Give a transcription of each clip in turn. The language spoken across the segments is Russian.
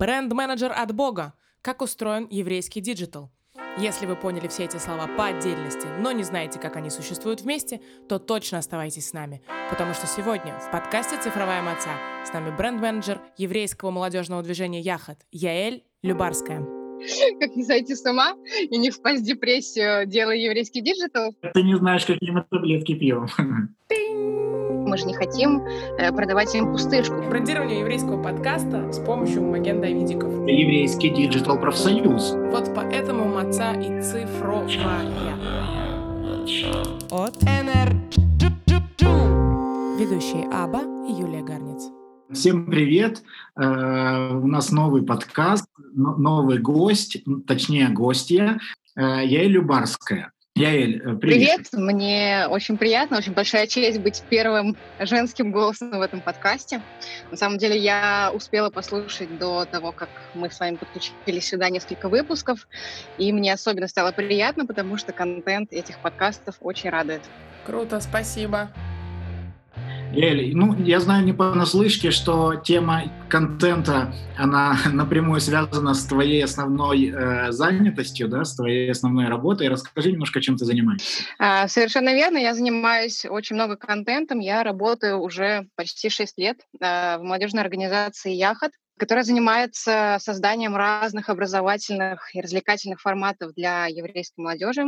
Бренд-менеджер от Бога. Как устроен еврейский диджитал? Если вы поняли все эти слова по отдельности, но не знаете, как они существуют вместе, то точно оставайтесь с нами, потому что сегодня в подкасте «Цифровая маца» с нами бренд-менеджер еврейского молодежного движения «Яхад» Яэль Любарская. Как не сойти с ума и не впасть в депрессию, делая еврейский диджитал? Ты не знаешь, какие мы таблетки пьем. Мы же не хотим э, продавать им пустышку. Брендирование еврейского подкаста с помощью Маген Давидиков. Еврейский диджитал профсоюз. Вот поэтому маца и цифровая. От НР. Ведущие Аба и Юлия Гарниц. Всем привет! Э, у нас новый подкаст, новый гость, точнее гостья, э, Яэль Любарская. Яэль, э, привет. Привет, мне очень приятно, очень большая честь быть первым женским голосом в этом подкасте. На самом деле я успела послушать до того, как мы с вами подключились сюда несколько выпусков, и мне особенно стало приятно, потому что контент этих подкастов очень радует. Круто, спасибо. Эль, ну, я знаю не понаслышке, что тема контента, она напрямую связана с твоей основной э, занятостью, да, с твоей основной работой. Расскажи немножко, чем ты занимаешься. А, совершенно верно. Я занимаюсь очень много контентом. Я работаю уже почти 6 лет э, в молодежной организации «Яхот» которая занимается созданием разных образовательных и развлекательных форматов для еврейской молодежи.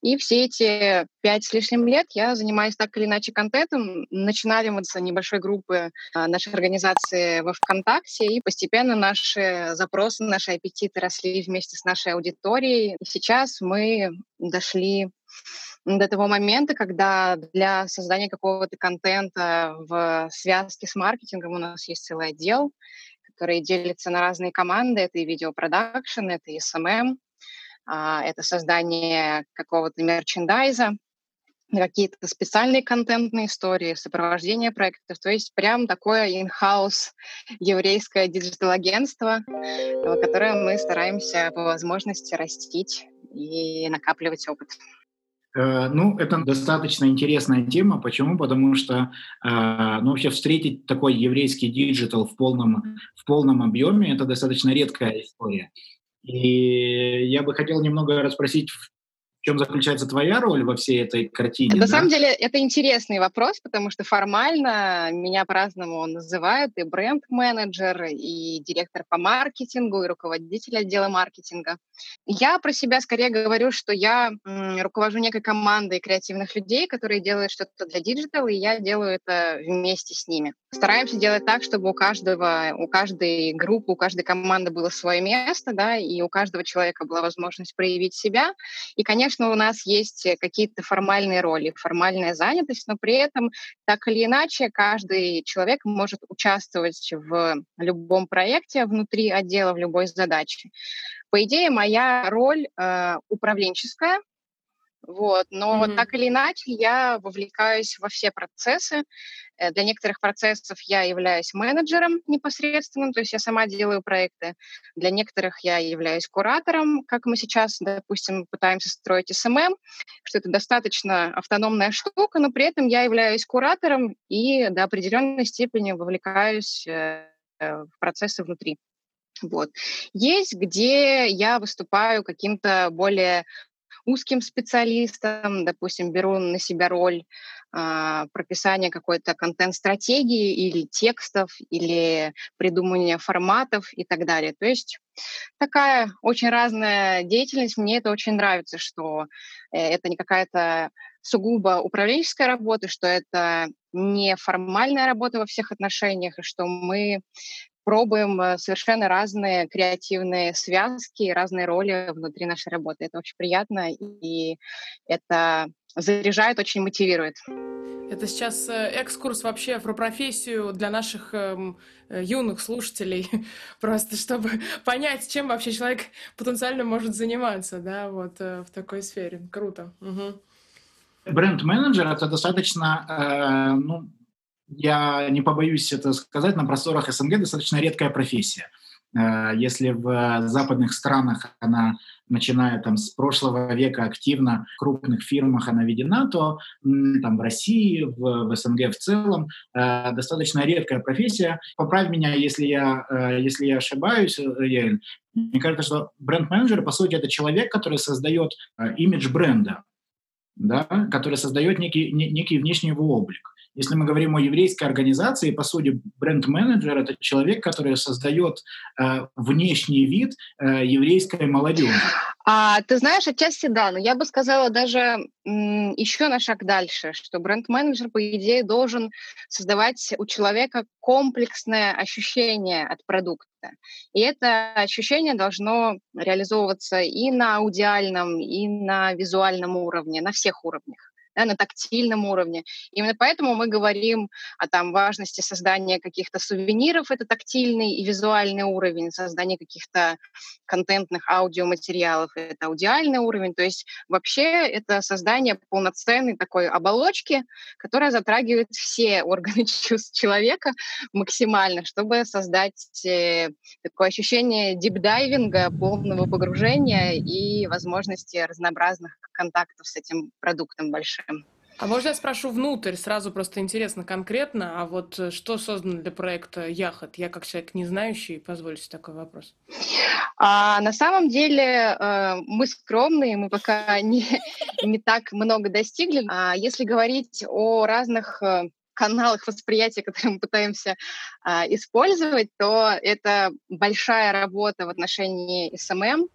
И все эти пять с лишним лет я занимаюсь так или иначе контентом. Начинали мы с небольшой группы а, нашей организации во ВКонтакте, и постепенно наши запросы, наши аппетиты росли вместе с нашей аудиторией. И сейчас мы дошли до того момента, когда для создания какого-то контента в связке с маркетингом у нас есть целый отдел, которые делятся на разные команды. Это и видеопродакшн, это и SMM, а, это создание какого-то мерчендайза, какие-то специальные контентные истории, сопровождение проектов. То есть прям такое in-house еврейское диджитал-агентство, которое мы стараемся по возможности растить и накапливать опыт. Э, ну, это достаточно интересная тема. Почему? Потому что э, ну, вообще встретить такой еврейский диджитал в полном, в полном объеме – это достаточно редкая история. И я бы хотел немного расспросить, в чем заключается твоя роль во всей этой картине? На да? самом деле это интересный вопрос, потому что формально меня по-разному называют и бренд-менеджер, и директор по маркетингу, и руководитель отдела маркетинга. Я про себя скорее говорю, что я руковожу некой командой креативных людей, которые делают что-то для диджитал, и я делаю это вместе с ними. Стараемся делать так, чтобы у каждого, у каждой группы, у каждой команды было свое место, да, и у каждого человека была возможность проявить себя. И, конечно, у нас есть какие-то формальные роли, формальная занятость, но при этом так или иначе каждый человек может участвовать в любом проекте внутри отдела, в любой задаче. По идее, моя роль э, управленческая, вот. Но mm-hmm. так или иначе я вовлекаюсь во все процессы. Э, для некоторых процессов я являюсь менеджером непосредственным, то есть я сама делаю проекты. Для некоторых я являюсь куратором, как мы сейчас, допустим, пытаемся строить SMM, что это достаточно автономная штука, но при этом я являюсь куратором и до определенной степени вовлекаюсь э, в процессы внутри. Вот. Есть, где я выступаю каким-то более узким специалистам, допустим, беру на себя роль а, прописания какой-то контент-стратегии или текстов, или придумывания форматов и так далее. То есть такая очень разная деятельность. Мне это очень нравится, что э, это не какая-то сугубо управленческая работа, что это не формальная работа во всех отношениях, и что мы пробуем э, совершенно разные креативные связки, разные роли внутри нашей работы. Это очень приятно, и это заряжает, очень мотивирует. Это сейчас э, экскурс вообще про профессию для наших эм, э, юных слушателей, просто чтобы понять, чем вообще человек потенциально может заниматься, да, вот э, в такой сфере. Круто. Угу. Бренд-менеджер это достаточно, э, ну, я не побоюсь это сказать, на просторах СНГ достаточно редкая профессия. Э, если в западных странах она, начиная там с прошлого века активно в крупных фирмах она введена, то там в России, в, в СНГ в целом э, достаточно редкая профессия. Поправь меня, если я, если я ошибаюсь, Ель. Мне кажется, что бренд-менеджер, по сути, это человек, который создает имидж бренда, да, который создает некий, некий внешний его облик. Если мы говорим о еврейской организации, по сути, бренд-менеджер – это человек, который создает э, внешний вид э, еврейской молодежи. А, ты знаешь, отчасти да, но я бы сказала даже м, еще на шаг дальше, что бренд-менеджер, по идее, должен создавать у человека комплексное ощущение от продукта. И это ощущение должно реализовываться и на аудиальном, и на визуальном уровне, на всех уровнях да, на тактильном уровне. Именно поэтому мы говорим о там, важности создания каких-то сувениров, это тактильный и визуальный уровень, создание каких-то контентных аудиоматериалов, это аудиальный уровень. То есть вообще это создание полноценной такой оболочки, которая затрагивает все органы чувств человека максимально, чтобы создать э, такое ощущение дипдайвинга, полного погружения и возможности разнообразных контактов с этим продуктом большим слушаем. А можно я спрошу внутрь, сразу просто интересно конкретно, а вот э, что создано для проекта Яхот? Я как человек не знающий, позвольте такой вопрос. А, на самом деле э, мы скромные, мы пока не, не так много достигли. А если говорить о разных э, каналах восприятия, которые мы пытаемся а, использовать, то это большая работа в отношении SMM,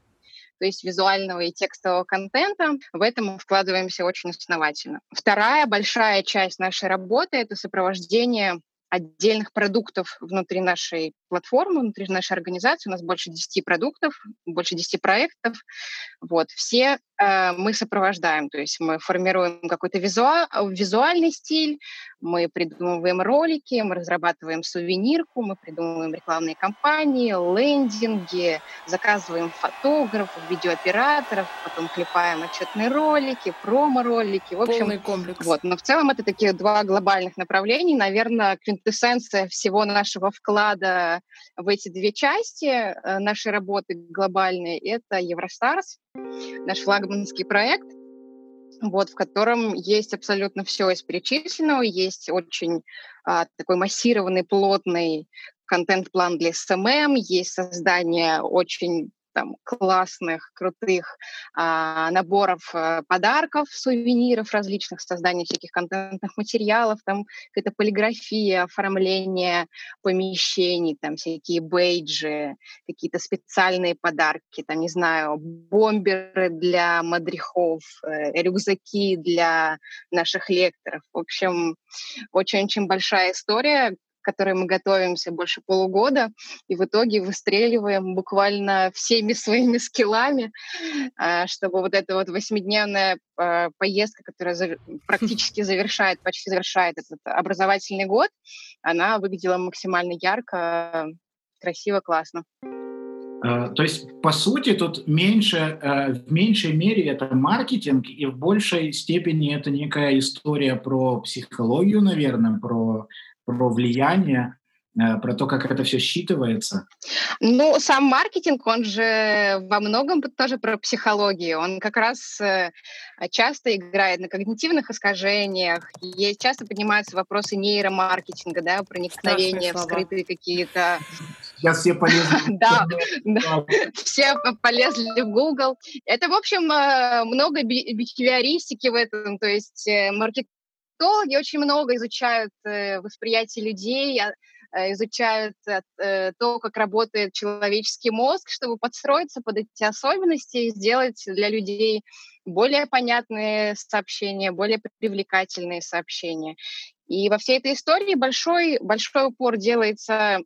то есть визуального и текстового контента. В этом мы вкладываемся очень основательно. Вторая большая часть нашей работы — это сопровождение отдельных продуктов внутри нашей платформы, внутри нашей организации. У нас больше 10 продуктов, больше 10 проектов. Вот. Все э, мы сопровождаем, то есть мы формируем какой-то визуал, визуальный стиль, мы придумываем ролики, мы разрабатываем сувенирку, мы придумываем рекламные кампании, лендинги, заказываем фотографов, видеооператоров, потом клепаем отчетные ролики, промо-ролики. В общем, Полный комплекс. Вот. Но в целом это такие два глобальных направления. Наверное, квинтэссенция всего нашего вклада в эти две части э, нашей работы глобальной — это EuroStars, наш флагманский проект, вот, в котором есть абсолютно все из перечисленного, есть очень а, такой массированный, плотный контент-план для SMM, есть создание очень там классных, крутых а, наборов а, подарков, сувениров различных, создания всяких контентных материалов, там какая-то полиграфия, оформление помещений, там всякие бейджи, какие-то специальные подарки, там, не знаю, бомберы для мадрихов, э, рюкзаки для наших лекторов. В общем, очень-очень большая история, которой мы готовимся больше полугода, и в итоге выстреливаем буквально всеми своими скиллами, а, чтобы вот эта вот восьмидневная а, поездка, которая практически завершает, почти завершает этот образовательный год, она выглядела максимально ярко, красиво, классно. А, то есть, по сути, тут меньше, в меньшей мере это маркетинг, и в большей степени это некая история про психологию, наверное, про про влияние, э, про то, как это все считывается? Ну, сам маркетинг, он же во многом тоже про психологию. Он как раз э, часто играет на когнитивных искажениях. И часто поднимаются вопросы нейромаркетинга, да, проникновения в скрытые какие-то... Сейчас все полезли. Да, все полезли в Google. Это, в общем, э, много бихевиористики в этом, то есть маркетинг Психологи очень много изучают э, восприятие людей, а, э, изучают э, то, как работает человеческий мозг, чтобы подстроиться под эти особенности и сделать для людей более понятные сообщения, более привлекательные сообщения. И во всей этой истории большой, большой упор делается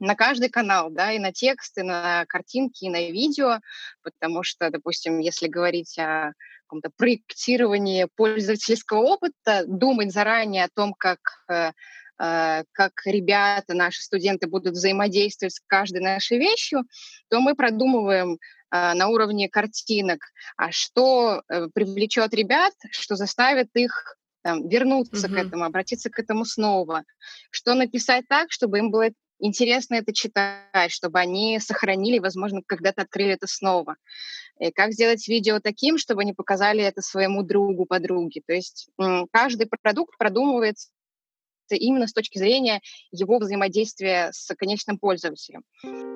на каждый канал, да, и на тексты, на картинки, и на видео, потому что, допустим, если говорить о каком-то проектировании пользовательского опыта, думать заранее о том, как э, э, как ребята, наши студенты будут взаимодействовать с каждой нашей вещью, то мы продумываем э, на уровне картинок, а что привлечет ребят, что заставит их там, вернуться mm-hmm. к этому, обратиться к этому снова, что написать так, чтобы им было интересно это читать, чтобы они сохранили, возможно, когда-то открыли это снова. И как сделать видео таким, чтобы они показали это своему другу, подруге. То есть каждый продукт продумывается именно с точки зрения его взаимодействия с конечным пользователем.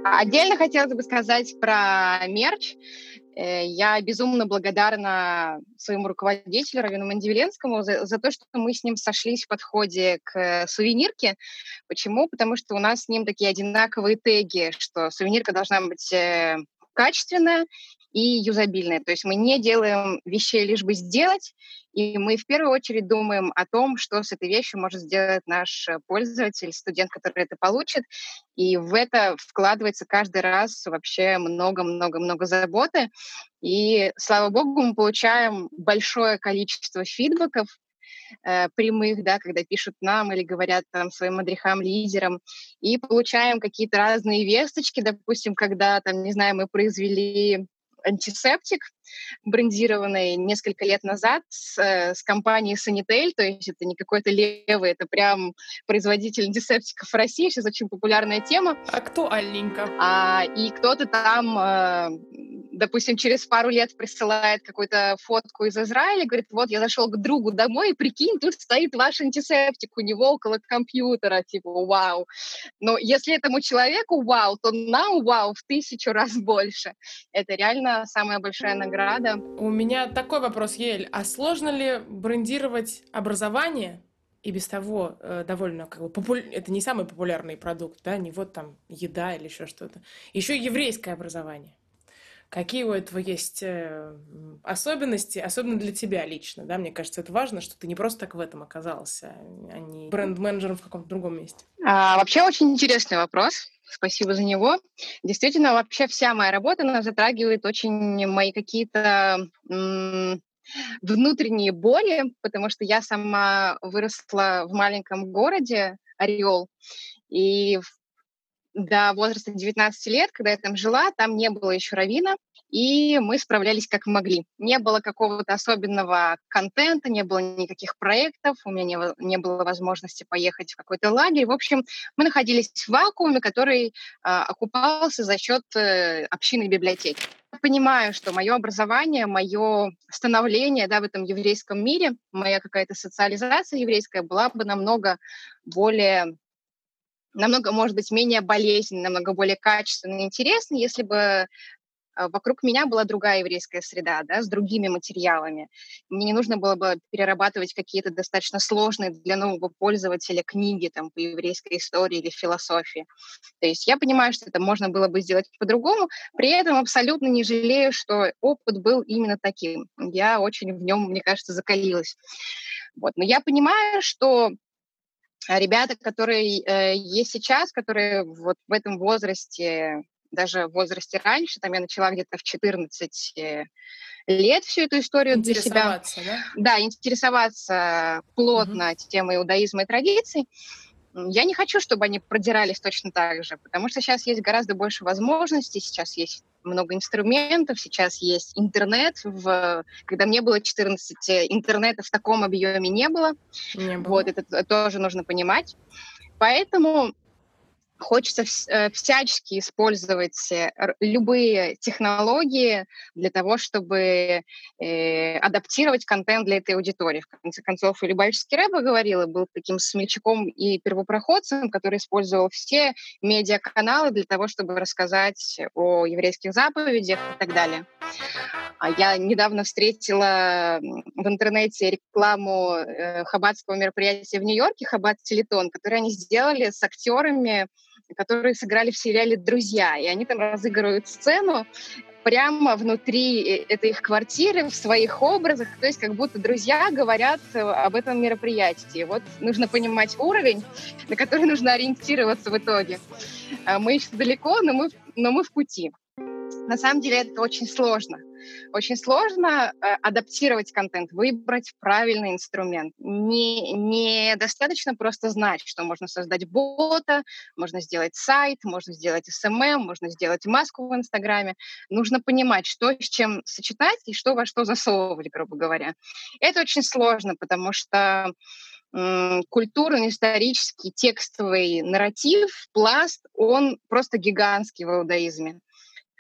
Отдельно хотелось бы сказать про мерч. Э, я безумно благодарна своему руководителю Равину Мандивиленскому за, за то, что мы с ним сошлись в подходе к сувенирке. Почему? Потому что у нас с ним такие одинаковые теги, что сувенирка должна быть э, качественная и юзабильная. То есть мы не делаем вещей лишь бы сделать, и мы в первую очередь думаем о том, что с этой вещью может сделать наш э, пользователь, студент, который это получит. И в это вкладывается каждый раз вообще много-много-много заботы. И, слава богу, мы получаем большое количество фидбэков, э, прямых, да, когда пишут нам или говорят там своим мадрихам, лидерам, и получаем какие-то разные весточки, допустим, когда там, не знаю, мы произвели антисептик, брендированный несколько лет назад с, э, с компанией Sanitel, то есть это не какой-то левый, это прям производитель антисептиков в России, сейчас очень популярная тема. Актуальненько. А, и кто-то там, э, допустим, через пару лет присылает какую-то фотку из Израиля, говорит, вот я зашел к другу домой, и прикинь, тут стоит ваш антисептик у него около компьютера, типа, вау. Но если этому человеку вау, то нам вау в тысячу раз больше. Это реально самая большая награда награда. У меня такой вопрос, Ель. А сложно ли брендировать образование и без того э, довольно как бы попу... это не самый популярный продукт, да, не вот там еда или еще что-то. Еще еврейское образование. Какие у этого есть э, особенности, особенно для тебя лично, да? Мне кажется, это важно, что ты не просто так в этом оказался, а не бренд-менеджером в каком-то другом месте. А, вообще очень интересный вопрос. Спасибо за него. Действительно, вообще вся моя работа, она затрагивает очень мои какие-то внутренние боли, потому что я сама выросла в маленьком городе Орел, и до возраста 19 лет, когда я там жила, там не было еще равина, и мы справлялись как могли. Не было какого-то особенного контента, не было никаких проектов, у меня не, не было возможности поехать в какой-то лагерь. В общем, мы находились в вакууме, который э, окупался за счет э, общины библиотеки. Я понимаю, что мое образование, мое становление да, в этом еврейском мире, моя какая-то социализация еврейская была бы намного более намного, может быть, менее болезненный, намного более качественный и интересный, если бы а, вокруг меня была другая еврейская среда, да, с другими материалами. Мне не нужно было бы перерабатывать какие-то достаточно сложные для нового пользователя книги там, по еврейской истории или философии. То есть я понимаю, что это можно было бы сделать по-другому, при этом абсолютно не жалею, что опыт был именно таким. Я очень в нем, мне кажется, закалилась. Вот. Но я понимаю, что ребята, которые э, есть сейчас, которые вот в этом возрасте даже в возрасте раньше, там я начала где-то в 14 э, лет всю эту историю для себя. Да? да, интересоваться плотно угу. темой иудаизма и традиций. Я не хочу, чтобы они продирались точно так же, потому что сейчас есть гораздо больше возможностей, сейчас есть много инструментов, сейчас есть интернет. В... Когда мне было 14, интернета в таком объеме не было. Не было. Вот, это тоже нужно понимать. Поэтому Хочется э, всячески использовать э, любые технологии для того, чтобы э, адаптировать контент для этой аудитории. В конце концов, и Любавический Рэба говорил, был таким смельчаком и первопроходцем, который использовал все медиаканалы для того, чтобы рассказать о еврейских заповедях и так далее. А я недавно встретила в интернете рекламу э, хаббатского мероприятия в Нью-Йорке, Хаббат Телетон, который они сделали с актерами которые сыграли в сериале «Друзья», и они там разыгрывают сцену прямо внутри э, этой их квартиры, в своих образах, то есть как будто друзья говорят э, об этом мероприятии. Вот нужно понимать уровень, на который нужно ориентироваться в итоге. А мы еще далеко, но мы, но мы в пути. На самом деле это очень сложно. Очень сложно э, адаптировать контент, выбрать правильный инструмент. Не, не достаточно просто знать, что можно создать бота, можно сделать сайт, можно сделать SMM, можно сделать маску в Инстаграме. Нужно понимать, что с чем сочетать и что во что засовывать, грубо говоря. Это очень сложно, потому что культурный, исторический, текстовый нарратив, пласт, он просто гигантский в иудаизме.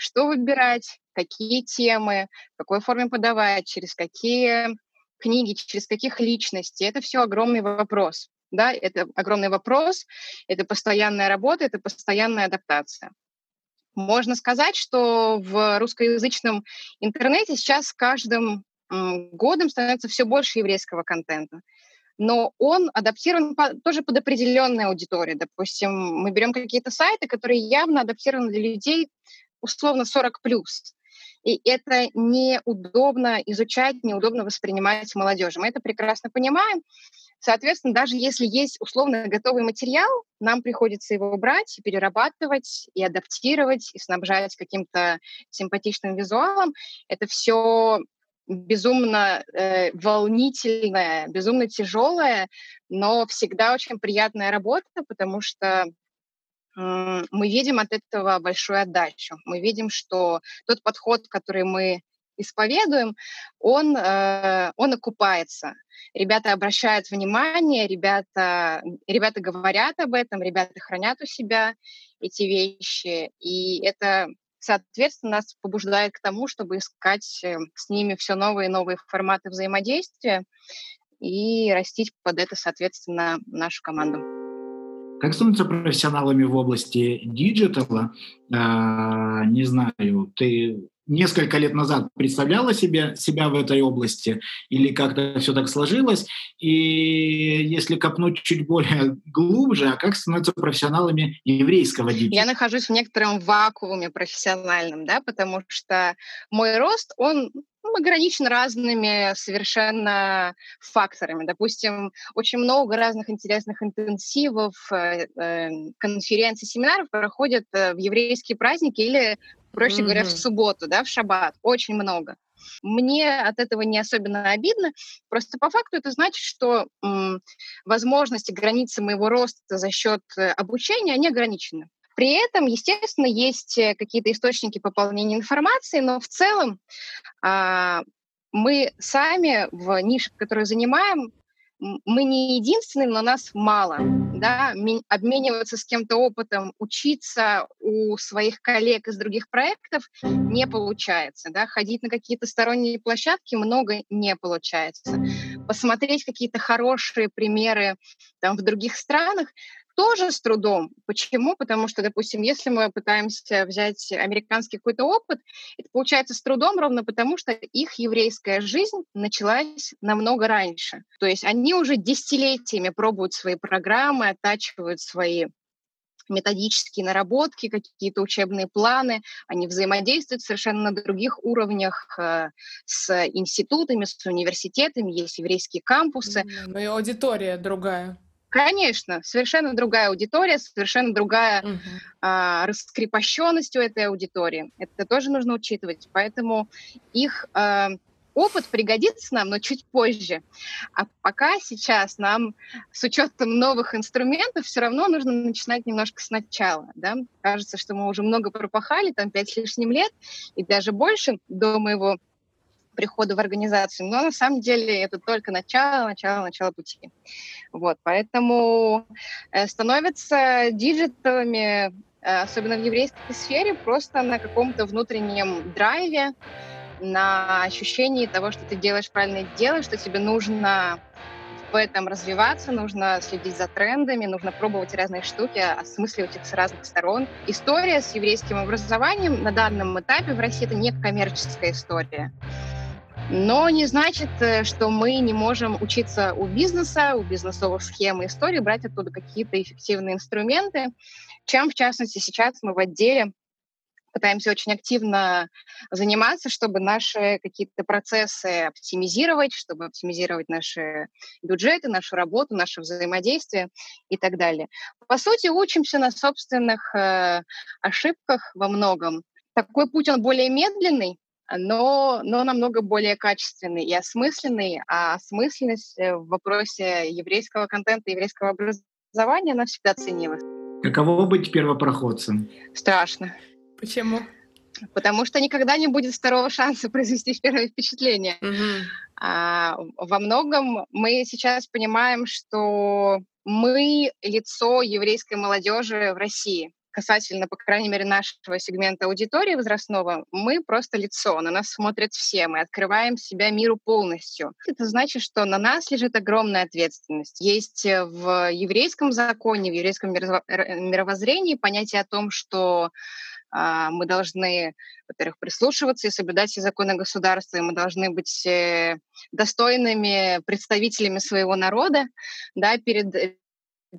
Что выбирать, какие темы, в какой форме подавать, через какие книги, через каких личностей, это все огромный вопрос. Да, это огромный вопрос, это постоянная работа, это постоянная адаптация. Можно сказать, что в русскоязычном интернете сейчас с каждым годом становится все больше еврейского контента но он адаптирован по, тоже под определенную аудиторию. Допустим, мы берем какие-то сайты, которые явно адаптированы для людей условно 40 плюс. И это неудобно изучать, неудобно воспринимать молодежи. Мы это прекрасно понимаем. Соответственно, даже если есть условно готовый материал, нам приходится его брать перерабатывать, и адаптировать, и снабжать каким-то симпатичным визуалом. Это все безумно э, волнительная, безумно тяжелая, но всегда очень приятная работа, потому что мы видим от этого большую отдачу. Мы видим, что тот подход, который мы исповедуем, он, э, он окупается. Ребята обращают внимание, ребята, ребята говорят об этом, ребята хранят у себя эти вещи, и это соответственно, нас побуждает к тому, чтобы искать э, с ними все новые и новые форматы взаимодействия и растить под это, соответственно, нашу команду. Как становиться профессионалами в области диджитала? А, не знаю, ты несколько лет назад представляла себе, себя в этой области или как-то все так сложилось? И если копнуть чуть более глубже, а как становиться профессионалами еврейского диджитала? Я нахожусь в некотором вакууме профессиональном, да, потому что мой рост, он ограничен разными совершенно факторами. Допустим, очень много разных интересных интенсивов, э, э, конференций, семинаров проходят э, в еврейские праздники или проще mm-hmm. говоря, в субботу, да, в шаббат. Очень много. Мне от этого не особенно обидно. Просто по факту это значит, что м, возможности, границы моего роста за счет обучения, они ограничены. При этом, естественно, есть э, какие-то источники пополнения информации, но в целом а, мы сами в нише, которую занимаем, мы не единственные, но нас мало. Да? Обмениваться с кем-то опытом, учиться у своих коллег из других проектов не получается. Да? Ходить на какие-то сторонние площадки много не получается. Посмотреть какие-то хорошие примеры там, в других странах тоже с трудом. Почему? Потому что, допустим, если мы пытаемся взять американский какой-то опыт, это получается с трудом ровно потому, что их еврейская жизнь началась намного раньше. То есть они уже десятилетиями пробуют свои программы, оттачивают свои методические наработки, какие-то учебные планы, они взаимодействуют совершенно на других уровнях э, с институтами, с университетами, есть еврейские кампусы. Ну и аудитория другая. Конечно, совершенно другая аудитория, совершенно другая uh-huh. а, раскрепощенность у этой аудитории. Это тоже нужно учитывать. Поэтому их а, опыт пригодится нам, но чуть позже. А пока сейчас нам с учетом новых инструментов все равно нужно начинать немножко сначала. Да? Кажется, что мы уже много пропахали, там пять с лишним лет и даже больше до моего прихода в организацию, но на самом деле это только начало, начало, начало пути. Вот, поэтому э, становятся диджиталами, э, особенно в еврейской сфере, просто на каком-то внутреннем драйве, на ощущении того, что ты делаешь правильное дело, что тебе нужно в этом развиваться, нужно следить за трендами, нужно пробовать разные штуки, осмысливать их с разных сторон. История с еврейским образованием на данном этапе в России это не коммерческая история. Но не значит, э, что мы не можем учиться у бизнеса, у бизнесовых схем и историй, брать оттуда какие-то эффективные инструменты, чем, в частности, сейчас мы в отделе пытаемся очень активно заниматься, чтобы наши какие-то процессы оптимизировать, чтобы оптимизировать наши бюджеты, нашу работу, наше взаимодействие и так далее. По сути, учимся на собственных э, ошибках во многом. Такой путь, он более медленный, но, но намного более качественный и осмысленный. А осмысленность э, в вопросе еврейского контента, еврейского образования, она всегда ценилась. Каково быть первопроходцем? Страшно. Почему? Потому что никогда не будет второго шанса произвести первое впечатление. Угу. А, во многом мы сейчас понимаем, что мы лицо еврейской молодежи в России касательно, по крайней мере, нашего сегмента аудитории возрастного, мы просто лицо, на нас смотрят все, мы открываем себя миру полностью. Это значит, что на нас лежит огромная ответственность. Есть э, в еврейском законе, в еврейском мировоззрении понятие о том, что а, мы должны, во-первых, прислушиваться и соблюдать все законы государства, и мы должны быть э, достойными представителями своего народа да, перед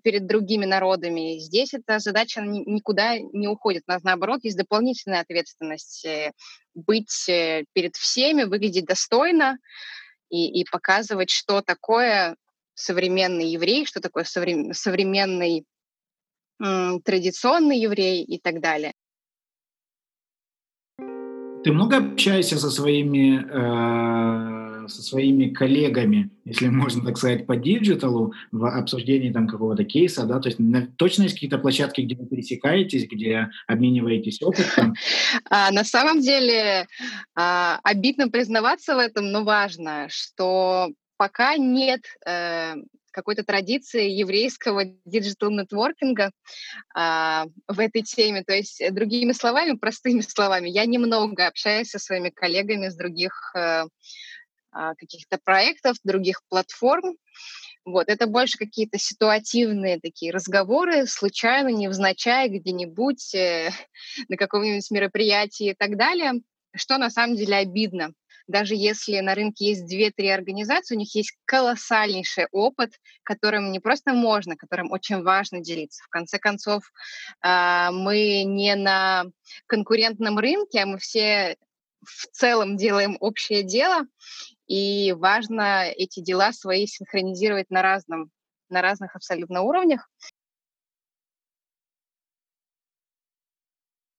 перед другими народами. Здесь эта задача никуда не уходит. У нас, наоборот, есть дополнительная ответственность э, быть перед всеми, выглядеть достойно и, и показывать, что такое современный еврей, что такое современный традиционный еврей и так далее. Ты много общаешься со своими, э, со своими коллегами, если можно так сказать, по диджиталу в обсуждении там какого-то кейса, да? То есть на, точно есть какие-то площадки, где вы пересекаетесь, где обмениваетесь опытом? А, на самом деле а, обидно признаваться в этом, но важно, что пока нет э, какой-то традиции еврейского диджитал-нетворкинга а, в этой теме. То есть, э, другими словами, простыми словами, я немного общаюсь со своими коллегами с других а, каких-то проектов, других платформ. Вот, это больше какие-то ситуативные такие разговоры, случайно, невзначай, где-нибудь, э, на каком-нибудь мероприятии и так далее, что на самом деле обидно, даже если на рынке есть две-три организации, у них есть колоссальнейший опыт, которым не просто можно, которым очень важно делиться. В конце концов, а, мы не на конкурентном рынке, а мы все в целом делаем общее дело, и важно эти дела свои синхронизировать на разном на разных абсолютно уровнях.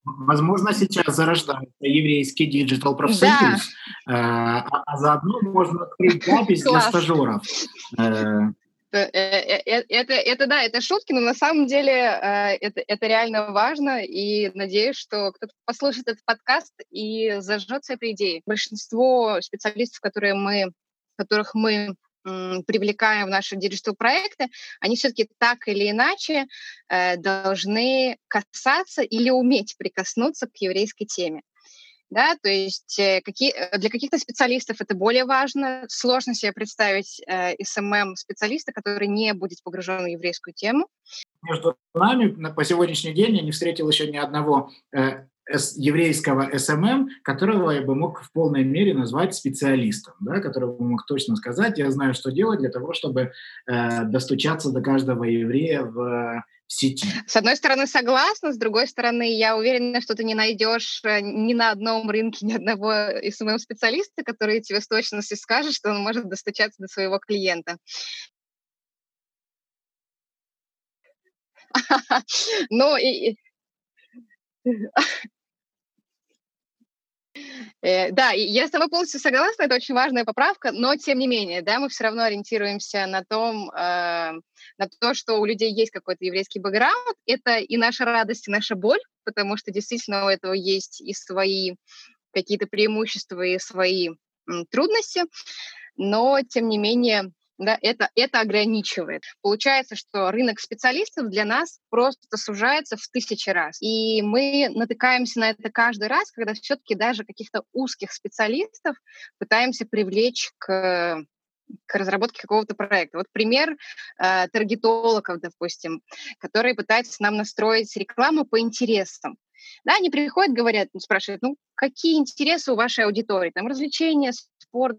Возможно, сейчас зарождается еврейский диджитал профсоюз, да. а, а заодно можно открыть запись для стажеров. Э, э, э, это, это да, это шутки, но на самом деле это, это реально важно, и надеюсь, что кто-то послушает этот подкаст и зажжется этой идеей. Большинство специалистов, которые мы, которых мы привлекаем в наши диджитал-проекты, они все-таки так или иначе э, должны касаться или уметь прикоснуться к еврейской теме. Да, то есть э, какие, э, для каких-то специалистов это более важно. Сложно себе представить э, SMM-специалиста, который не будет погружен в еврейскую тему. Между нами по сегодняшний день я не встретил еще ни одного э, еврейского СММ, которого я бы мог в полной мере назвать специалистом, да, которого мог точно сказать, я знаю, что делать для того, чтобы э, достучаться до каждого еврея в, в сети. С одной стороны, согласна, с другой стороны, я уверена, что ты не найдешь э, ни на одном рынке ни одного СММ-специалиста, который тебе с точностью скажет, что он может достучаться до своего клиента. Ну, и, да, я с тобой полностью согласна, это очень важная поправка, но тем не менее, да, мы все равно ориентируемся на том, э, на то, что у людей есть какой-то еврейский бэкграунд. Это и наша радость, и наша боль, потому что действительно у этого есть и свои какие-то преимущества, и свои м, трудности, но тем не менее да, это, это ограничивает. Получается, что рынок специалистов для нас просто сужается в тысячи раз. И мы натыкаемся на это каждый раз, когда все-таки даже каких-то узких специалистов пытаемся привлечь к к разработке какого-то проекта. Вот пример э, таргетологов, допустим, которые пытаются нам настроить рекламу по интересам. Да, они приходят, говорят, спрашивают, ну, какие интересы у вашей аудитории? Там развлечения, спорт,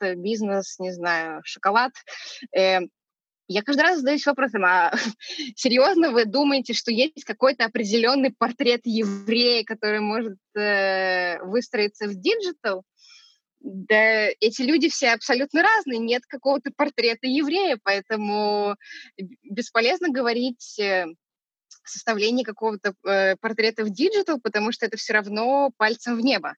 бизнес, не знаю, шоколад. Э, я каждый раз задаюсь вопросом, а серьезно вы думаете, что есть какой-то определенный портрет еврея, который может э, выстроиться в диджитал? Да, эти люди все абсолютно разные, нет какого-то портрета еврея, поэтому бесполезно говорить э, составление какого-то э, портрета в диджитал, потому что это все равно пальцем в небо.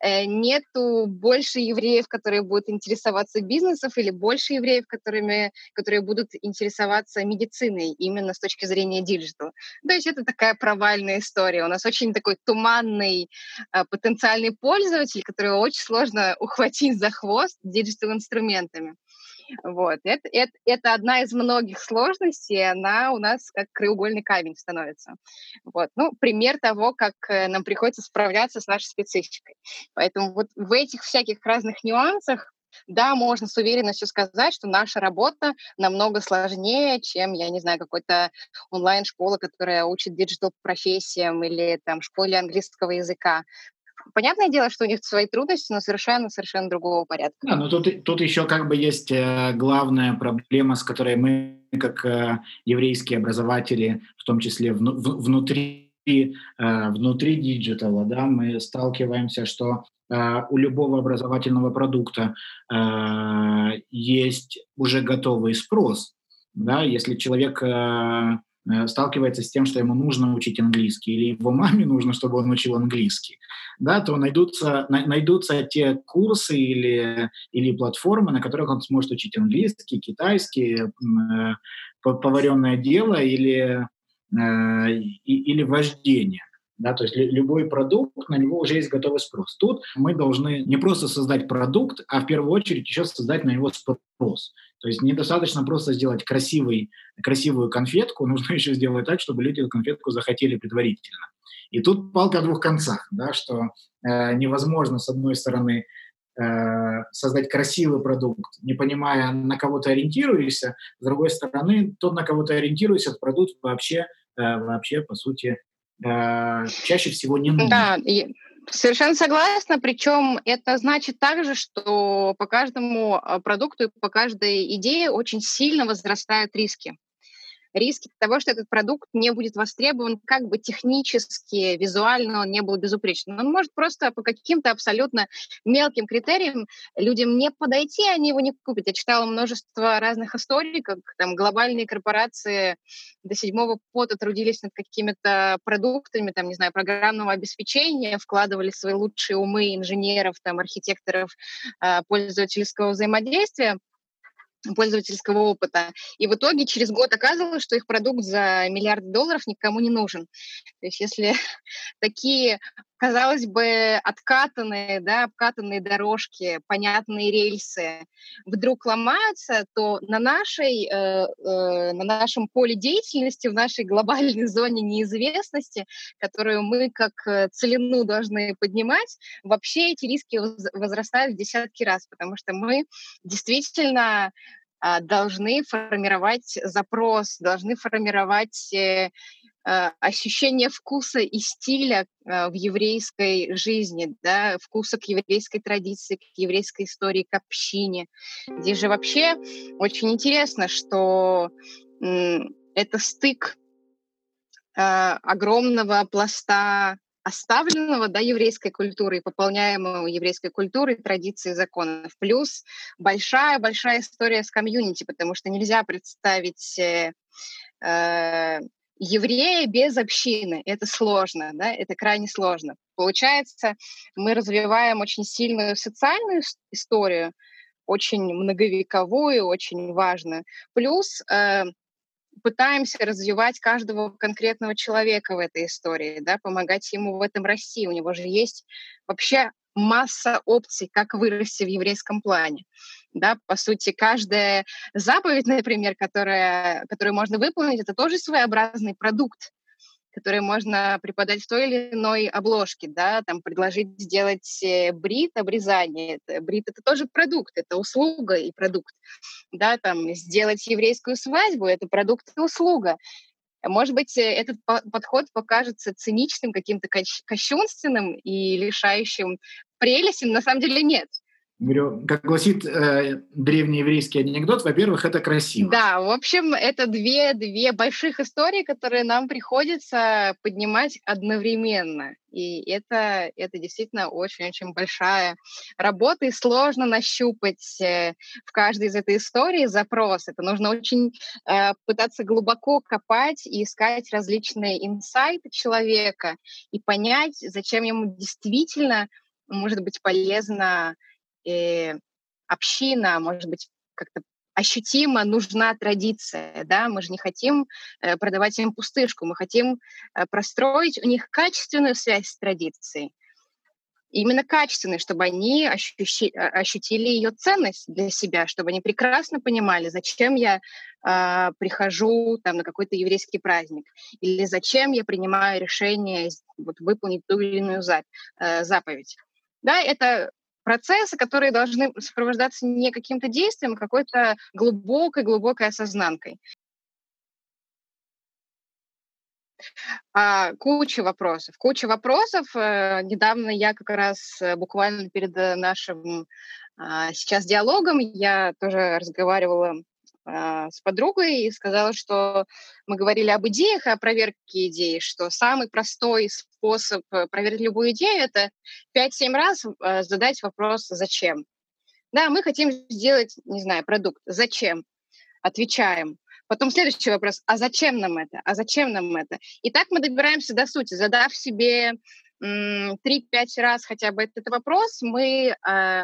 Э, нету больше евреев, которые будут интересоваться бизнесом, или больше евреев, которыми, которые будут интересоваться медициной именно с точки зрения диджитал. То есть это такая провальная история. У нас очень такой туманный э, потенциальный пользователь, которого очень сложно ухватить за хвост диджитал-инструментами. Вот. Это, это, это одна из многих сложностей, она у нас как краеугольный камень становится. Вот. Ну, пример того, как э, нам приходится справляться с нашей спецификой. Поэтому вот в этих всяких разных нюансах да, можно с уверенностью сказать, что наша работа намного сложнее, чем, я не знаю, какой-то онлайн-школа, которая учит диджитал-профессиям или там школе английского языка. Понятное дело, что у них свои трудности, но совершенно-совершенно другого порядка. Да, но тут, тут еще как бы есть э, главная проблема, с которой мы, как э, еврейские образователи, в том числе в, в, внутри, э, внутри диджитала, да, мы сталкиваемся, что у любого образовательного продукта есть уже готовый спрос. Да, если человек Э, сталкивается с тем, что ему нужно учить английский, или его маме нужно, чтобы он учил английский, да, то найдутся, найдутся те курсы или, или платформы, на которых он сможет учить английский, китайский, э, поваренное дело или, э, или вождение. Да, то есть любой продукт, на него уже есть готовый спрос. Тут мы должны не просто создать продукт, а в первую очередь еще создать на него спрос. То есть недостаточно просто сделать красивый, красивую конфетку, нужно еще сделать так, чтобы люди эту конфетку захотели предварительно. И тут палка о двух концах, да, что э, невозможно, с одной стороны, э, создать красивый продукт, не понимая, на кого ты ориентируешься, с другой стороны, тот, на кого ты ориентируешься, этот продукт вообще, э, вообще по сути, э, чаще всего не нужен. Да, Совершенно согласна. Причем это значит также, что по каждому а, продукту и по каждой идее очень сильно возрастают риски риски того, что этот продукт не будет востребован как бы технически, визуально он не был безупречным. Он может просто по каким-то абсолютно мелким критериям людям не подойти, они его не купят. Я читала множество разных историй, как там глобальные корпорации до седьмого пота трудились над какими-то продуктами, там, не знаю, программного обеспечения, вкладывали свои лучшие умы инженеров, там, архитекторов а, пользовательского взаимодействия, пользовательского опыта. И в итоге через год оказывалось, что их продукт за миллиарды долларов никому не нужен. То есть если такие, казалось бы, откатанные, да, обкатанные дорожки, понятные рельсы вдруг ломаются, то на, нашей, э, э, на нашем поле деятельности, в нашей глобальной зоне неизвестности, которую мы как э, целину должны поднимать, вообще эти риски возрастают в десятки раз, потому что мы действительно а, должны формировать запрос, должны формировать э, ощущение вкуса и стиля а, в еврейской жизни, да, вкуса к еврейской традиции, к еврейской истории, к общине. Здесь же вообще очень интересно, что это стык огромного пласта оставленного да, еврейской культуры и пополняемого еврейской культурой, традиции, законов. Плюс большая-большая история с комьюнити, потому что нельзя представить э, еврея без общины. Это сложно, да, это крайне сложно. Получается, мы развиваем очень сильную социальную историю, очень многовековую, очень важную. Плюс э, пытаемся развивать каждого конкретного человека в этой истории, да, помогать ему в этом расти. У него же есть вообще масса опций, как вырасти в еврейском плане. Да, по сути, каждая заповедь, например, которая, которую можно выполнить, это тоже своеобразный продукт которые можно преподать в той или иной обложке, да, там предложить сделать э, брит, обрезание. Это, брит — это тоже продукт, это услуга и продукт. Да, там сделать еврейскую свадьбу — это продукт и услуга. Может быть, э, этот подход покажется циничным, каким-то кощунственным и лишающим прелести, на самом деле нет. Говорю, как гласит э, древнееврейский анекдот, во-первых, это красиво. Да, в общем, это две, две больших истории, которые нам приходится поднимать одновременно. И это, это действительно очень-очень большая работа, и сложно нащупать э, в каждой из этой истории запрос. Это нужно очень э, пытаться глубоко копать и искать различные инсайты человека и понять, зачем ему действительно может быть полезна э, община, может быть как-то ощутимо нужна традиция, да, мы же не хотим э, продавать им пустышку, мы хотим э, простроить у них качественную связь с традицией, именно качественной, чтобы они ощущи, а, ощутили ее ценность для себя, чтобы они прекрасно понимали, зачем я э, прихожу там, на какой-то еврейский праздник, или зачем я принимаю решение вот, выполнить ту или иную за, э, заповедь. Да, это процессы, которые должны сопровождаться не каким-то действием, а какой-то глубокой-глубокой осознанкой. А, куча вопросов, куча вопросов. Э, недавно я как раз э, буквально перед э, нашим а, сейчас диалогом я тоже разговаривала а, с подругой и сказала, что мы говорили об идеях о проверке идей, что самый простой способ проверить любую идею – это 5-7 раз задать вопрос «зачем?». Да, мы хотим сделать, не знаю, продукт. Зачем? Отвечаем. Потом следующий вопрос, а зачем нам это? А зачем нам это? И так мы добираемся до сути, задав себе 3-5 раз хотя бы этот вопрос, мы э,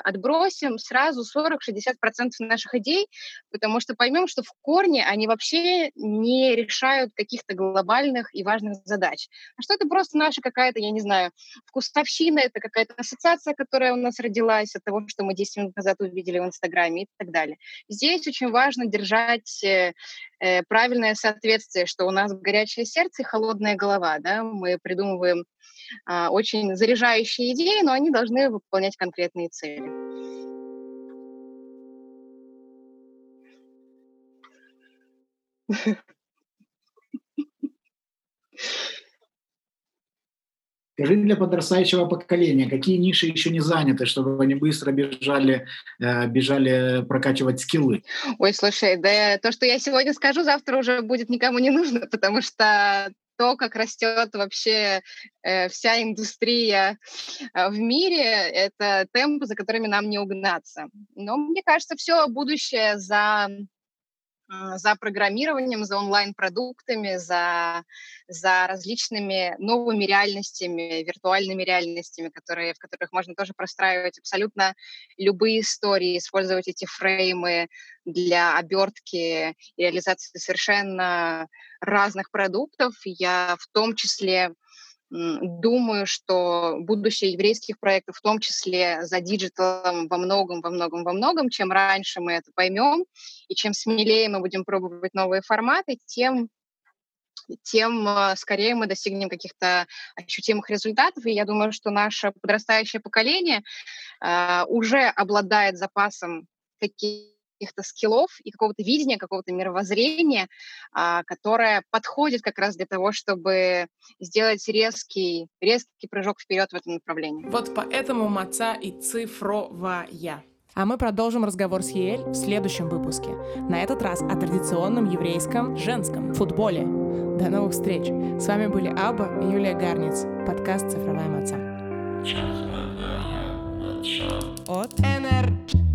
отбросим сразу 40-60% наших идей, потому что поймем, что в корне они вообще не решают каких-то глобальных и важных задач. А что это просто наша какая-то, я не знаю, вкусовщина, это какая-то ассоциация, которая у нас родилась от того, что мы 10 минут назад увидели в Инстаграме и так далее. Здесь очень важно держать э, э правильное соответствие, что у нас горячее сердце и холодная голова. Да? Мы придумываем а, очень заряжающие идеи, но они должны выполнять конкретные цели. Скажи для подрастающего поколения, какие ниши еще не заняты, чтобы они быстро бежали, э, бежали прокачивать скиллы? Ой, слушай, да то, что я сегодня скажу, завтра уже будет никому не нужно, потому что то, как растет вообще э, вся индустрия э, в мире, это темпы, за которыми нам не угнаться. Но мне кажется, все будущее за за программированием, за онлайн-продуктами, за, за различными новыми реальностями, виртуальными реальностями, которые, в которых можно тоже простраивать абсолютно любые истории, использовать эти фреймы для обертки и реализации совершенно разных продуктов. Я в том числе думаю, что будущее еврейских проектов, в том числе за диджиталом во многом, во многом, во многом, чем раньше мы это поймем, и чем смелее мы будем пробовать новые форматы, тем тем а, скорее мы достигнем каких-то ощутимых результатов. И я думаю, что наше подрастающее поколение э, уже обладает запасом каких каких-то скиллов и какого-то видения, какого-то мировоззрения, а, которое подходит как раз для того, чтобы сделать резкий, резкий прыжок вперед в этом направлении. Вот поэтому маца и цифровая. А мы продолжим разговор с Еэль в следующем выпуске. На этот раз о традиционном еврейском женском футболе. До новых встреч! С вами были Аба и Юлия Гарниц. Подкаст «Цифровая маца». От НР.